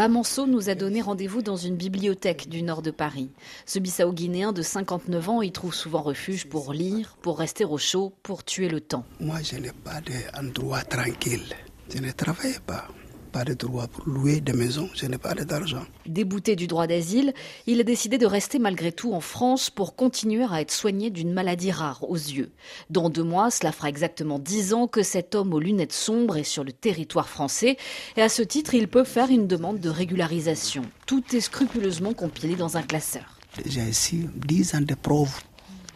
Bamanso nous a donné rendez-vous dans une bibliothèque du nord de Paris. Ce Bissau-Guinéen de 59 ans y trouve souvent refuge pour lire, pour rester au chaud, pour tuer le temps. Moi, je n'ai pas d'endroit tranquille. Je ne travaille pas pas de droit pour louer des maisons, je n'ai pas d'argent. Débouté du droit d'asile, il a décidé de rester malgré tout en France pour continuer à être soigné d'une maladie rare aux yeux. Dans deux mois, cela fera exactement dix ans que cet homme aux lunettes sombres est sur le territoire français et à ce titre, il peut faire une demande de régularisation. Tout est scrupuleusement compilé dans un classeur. J'ai ici dix ans de preuves.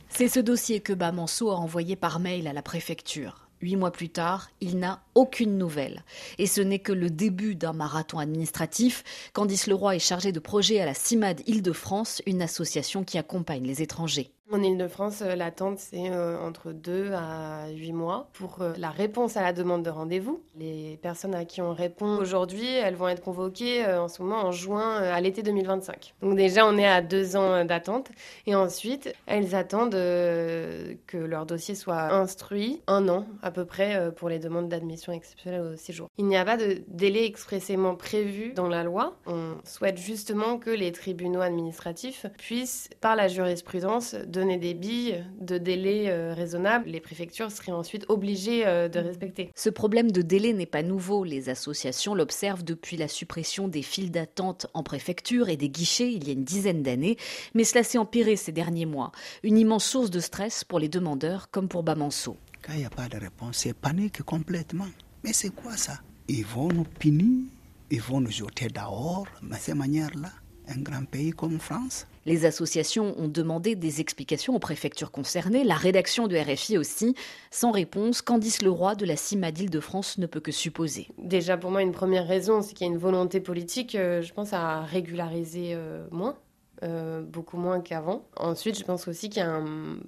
C'est ce dossier que Bamanso a envoyé par mail à la préfecture. Huit mois plus tard, il n'a aucune nouvelle. Et ce n'est que le début d'un marathon administratif. Candice Leroy est chargée de projet à la CIMAD Île-de-France, une association qui accompagne les étrangers. En Ile-de-France, euh, l'attente, c'est euh, entre 2 à 8 mois pour euh, la réponse à la demande de rendez-vous. Les personnes à qui on répond aujourd'hui, elles vont être convoquées en ce moment en juin à l'été 2025. Donc déjà, on est à deux ans d'attente. Et ensuite, elles attendent que leur dossier soit instruit un an à peu près pour les demandes d'admission exceptionnelle au séjour. Il n'y a pas de délai expressément prévu dans la loi. On souhaite justement que les tribunaux administratifs puissent, par la jurisprudence, donner des billes de délai euh, raisonnable, les préfectures seraient ensuite obligées euh, de respecter. Ce problème de délai n'est pas nouveau. Les associations l'observent depuis la suppression des files d'attente en préfecture et des guichets il y a une dizaine d'années, mais cela s'est empiré ces derniers mois. Une immense source de stress pour les demandeurs comme pour Bamanso. Quand il n'y a pas de réponse, c'est panique complètement. Mais c'est quoi ça? Ils vont nous punir, ils vont nous jeter dehors, de cette manière-là un grand pays comme France. Les associations ont demandé des explications aux préfectures concernées, la rédaction de RFI aussi. Sans réponse, Candice Leroy de la CIMADIL de France ne peut que supposer. Déjà, pour moi, une première raison, c'est qu'il y a une volonté politique, euh, je pense, à régulariser euh, moins. Euh, beaucoup moins qu'avant. Ensuite, je pense aussi qu'il y a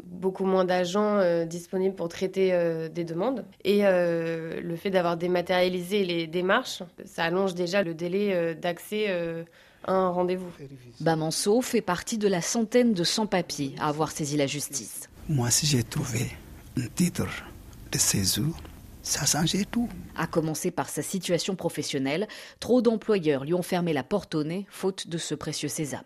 beaucoup moins d'agents disponibles pour traiter des demandes. Et le fait d'avoir dématérialisé les démarches, ça allonge déjà le délai d'accès un rendez-vous. Bamanso fait partie de la centaine de sans-papiers à avoir saisi la justice. Moi, si j'ai trouvé un titre de séjour, ça changeait tout. À commencer par sa situation professionnelle, trop d'employeurs lui ont fermé la porte au nez faute de ce précieux sésame.